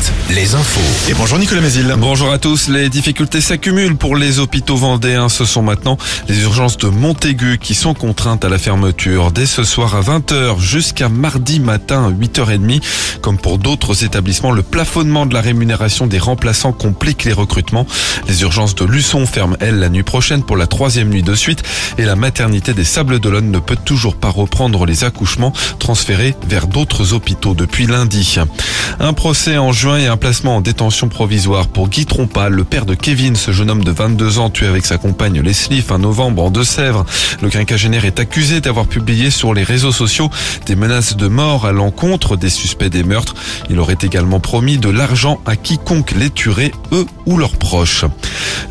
Alouette, les infos. Et bonjour Nicolas Mézil. Bonjour à tous. Les difficultés s'accumulent pour les hôpitaux vendéens. Ce sont maintenant les urgences de Montaigu qui sont contraintes à la fermeture dès ce soir à 20h jusqu'à mardi matin à 8h30. Comme pour d'autres établissements, le plafonnement de la rémunération des remplaçants complique les recrutements. Les urgences de Luçon ferment, elles, la nuit prochaine pour la troisième nuit de suite et la maternité des Sables d'Olonne ne peut toujours pas reprendre les accouchements transférés vers d'autres hôpitaux depuis lundi. Un procès en juin et un placement en détention provisoire pour Guy Trompa, le père de Kevin, ce jeune homme de 22 ans tué avec sa compagne Leslie fin novembre en Deux-Sèvres. Le quinquagénaire est accusé d'avoir publié sur les réseaux sociaux des menaces de mort à l'encontre des suspects des meurtres. Il aurait également promis de l'argent à quiconque les tuerait, eux ou leurs proches.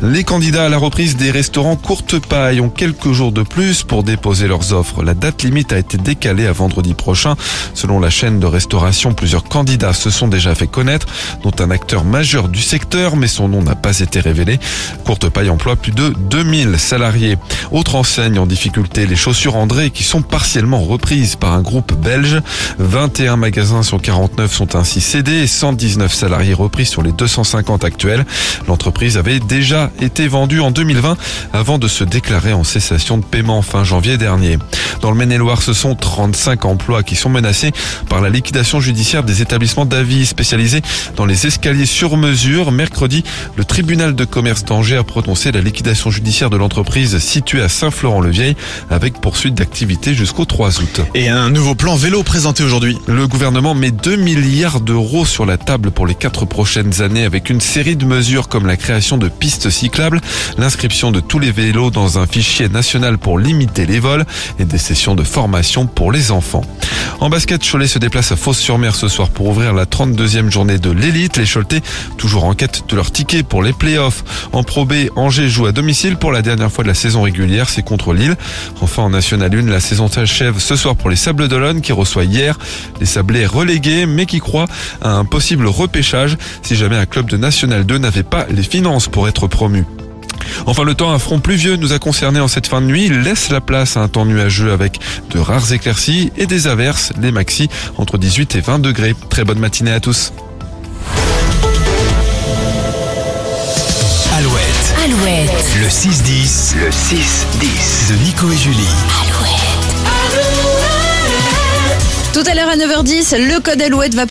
Les candidats à la reprise des restaurants courte paille ont quelques jours de plus pour déposer leurs offres. La date limite a été décalée à vendredi prochain. Selon la chaîne de restauration, plusieurs candidats se sont déjà fait connaître, dont un acteur majeur du secteur, mais son nom n'a pas été révélé. Courte paille emploie plus de 2000 salariés. Autre enseigne en difficulté, les chaussures André qui sont partiellement reprises par un groupe belge. 21 magasins sur 49 sont ainsi cédés et 119 salariés repris sur les 250 actuels. L'entreprise avait déjà été vendue en 2020 avant de se déclarer en cessation de paiement fin janvier dernier. Dans le Maine-et-Loire, ce sont 35 emplois qui sont menacés par la liquidation judiciaire des établissements d'avis spécialisés dans les escaliers sur mesure. Mercredi, le tribunal de commerce d'Angers a prononcé la liquidation judiciaire de l'entreprise située à Saint-Florent-le-Vieil avec poursuite d'activité jusqu'au 3 août. Et un nouveau plan vélo présenté aujourd'hui. Le gouvernement met 2 milliards d'euros sur la table pour les quatre prochaines années avec une série de mesures comme la création de pistes l'inscription de tous les vélos dans un fichier national pour limiter les vols et des sessions de formation pour les enfants. En basket, Cholet se déplace à Fos-sur-Mer ce soir pour ouvrir la 32e journée de l'élite. Les Choletais, toujours en quête de leur ticket pour les playoffs. En Pro B, Angers joue à domicile pour la dernière fois de la saison régulière, c'est contre Lille. Enfin, en National 1, la saison s'achève ce soir pour les Sables d'Olonne qui reçoit hier les Sablés relégués mais qui croient à un possible repêchage si jamais un club de National 2 n'avait pas les finances pour être promu. Enfin, le temps, un front pluvieux nous a concernés en cette fin de nuit. Il laisse la place à un temps nuageux avec de rares éclaircies et des averses, les maxi entre 18 et 20 degrés. Très bonne matinée à tous. Alouette, Alouette, le 6-10, le 6-10 de Nico et Julie. Alouette. Tout à l'heure à 9h10, le code Alouette va